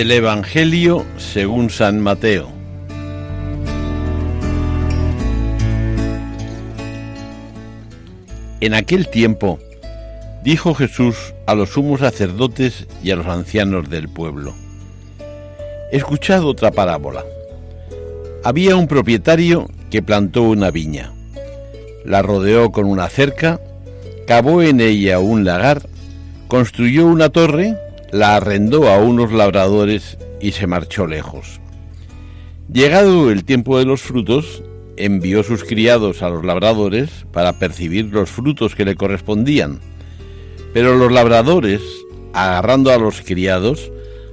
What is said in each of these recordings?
Del Evangelio según San Mateo. En aquel tiempo dijo Jesús a los sumos sacerdotes y a los ancianos del pueblo, Escuchad otra parábola. Había un propietario que plantó una viña, la rodeó con una cerca, cavó en ella un lagar, construyó una torre, la arrendó a unos labradores y se marchó lejos. Llegado el tiempo de los frutos, envió sus criados a los labradores para percibir los frutos que le correspondían. Pero los labradores, agarrando a los criados,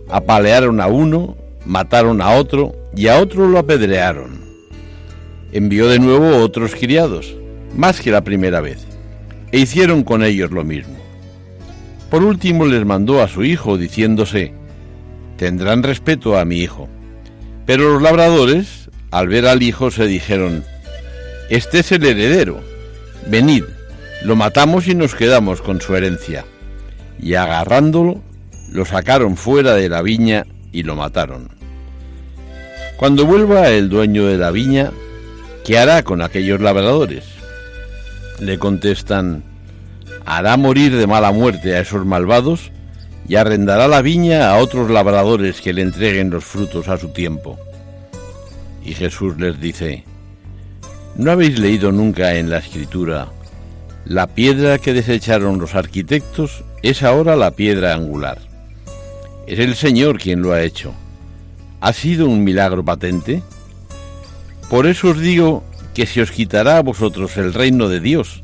apalearon a uno, mataron a otro y a otro lo apedrearon. Envió de nuevo otros criados, más que la primera vez, e hicieron con ellos lo mismo. Por último les mandó a su hijo, diciéndose, tendrán respeto a mi hijo. Pero los labradores, al ver al hijo, se dijeron, este es el heredero, venid, lo matamos y nos quedamos con su herencia. Y agarrándolo, lo sacaron fuera de la viña y lo mataron. Cuando vuelva el dueño de la viña, ¿qué hará con aquellos labradores? Le contestan, hará morir de mala muerte a esos malvados y arrendará la viña a otros labradores que le entreguen los frutos a su tiempo. Y Jesús les dice, ¿no habéis leído nunca en la escritura, la piedra que desecharon los arquitectos es ahora la piedra angular? Es el Señor quien lo ha hecho. ¿Ha sido un milagro patente? Por eso os digo que se os quitará a vosotros el reino de Dios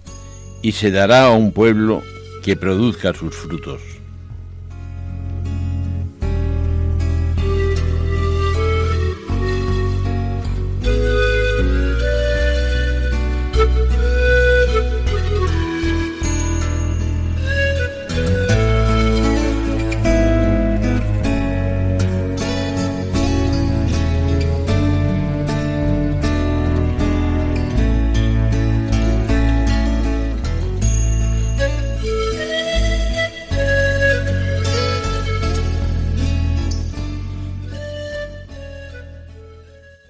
y se dará a un pueblo que produzca sus frutos.